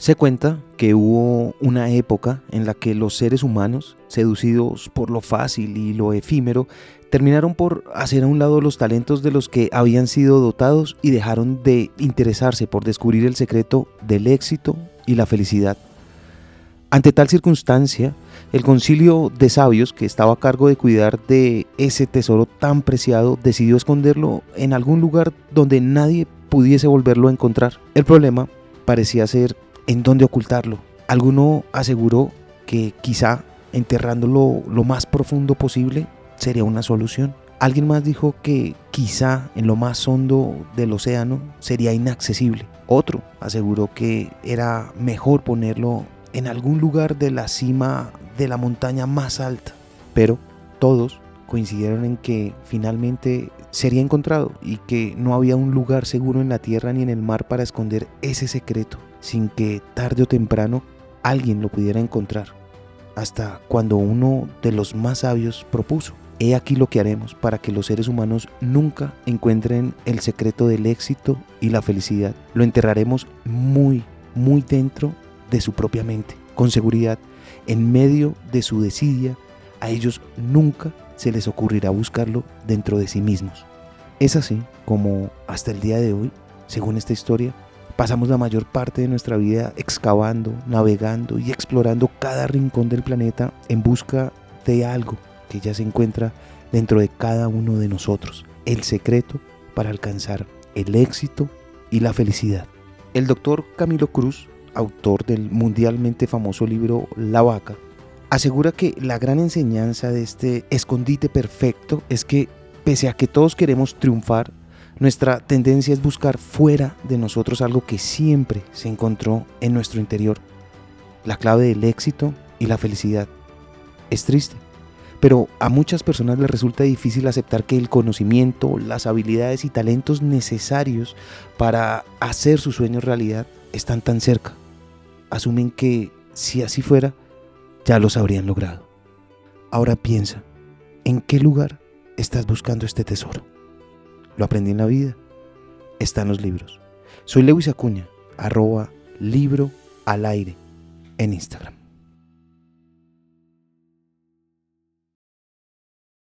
Se cuenta que hubo una época en la que los seres humanos, seducidos por lo fácil y lo efímero, terminaron por hacer a un lado los talentos de los que habían sido dotados y dejaron de interesarse por descubrir el secreto del éxito y la felicidad. Ante tal circunstancia, el concilio de sabios que estaba a cargo de cuidar de ese tesoro tan preciado decidió esconderlo en algún lugar donde nadie pudiese volverlo a encontrar. El problema parecía ser en dónde ocultarlo. Alguno aseguró que quizá enterrándolo lo más profundo posible sería una solución. Alguien más dijo que quizá en lo más hondo del océano sería inaccesible. Otro aseguró que era mejor ponerlo en algún lugar de la cima de la montaña más alta. Pero todos coincidieron en que finalmente sería encontrado y que no había un lugar seguro en la tierra ni en el mar para esconder ese secreto sin que tarde o temprano alguien lo pudiera encontrar. Hasta cuando uno de los más sabios propuso, he aquí lo que haremos para que los seres humanos nunca encuentren el secreto del éxito y la felicidad. Lo enterraremos muy, muy dentro de su propia mente, con seguridad, en medio de su desidia, a ellos nunca se les ocurrirá buscarlo dentro de sí mismos. Es así como hasta el día de hoy, según esta historia, Pasamos la mayor parte de nuestra vida excavando, navegando y explorando cada rincón del planeta en busca de algo que ya se encuentra dentro de cada uno de nosotros, el secreto para alcanzar el éxito y la felicidad. El doctor Camilo Cruz, autor del mundialmente famoso libro La vaca, asegura que la gran enseñanza de este escondite perfecto es que pese a que todos queremos triunfar, nuestra tendencia es buscar fuera de nosotros algo que siempre se encontró en nuestro interior, la clave del éxito y la felicidad. Es triste, pero a muchas personas les resulta difícil aceptar que el conocimiento, las habilidades y talentos necesarios para hacer sus sueños realidad están tan cerca. Asumen que si así fuera, ya los habrían logrado. Ahora piensa, ¿en qué lugar estás buscando este tesoro? Lo aprendí en la vida. Está en los libros. Soy Lewis Acuña, arroba libro al aire en Instagram.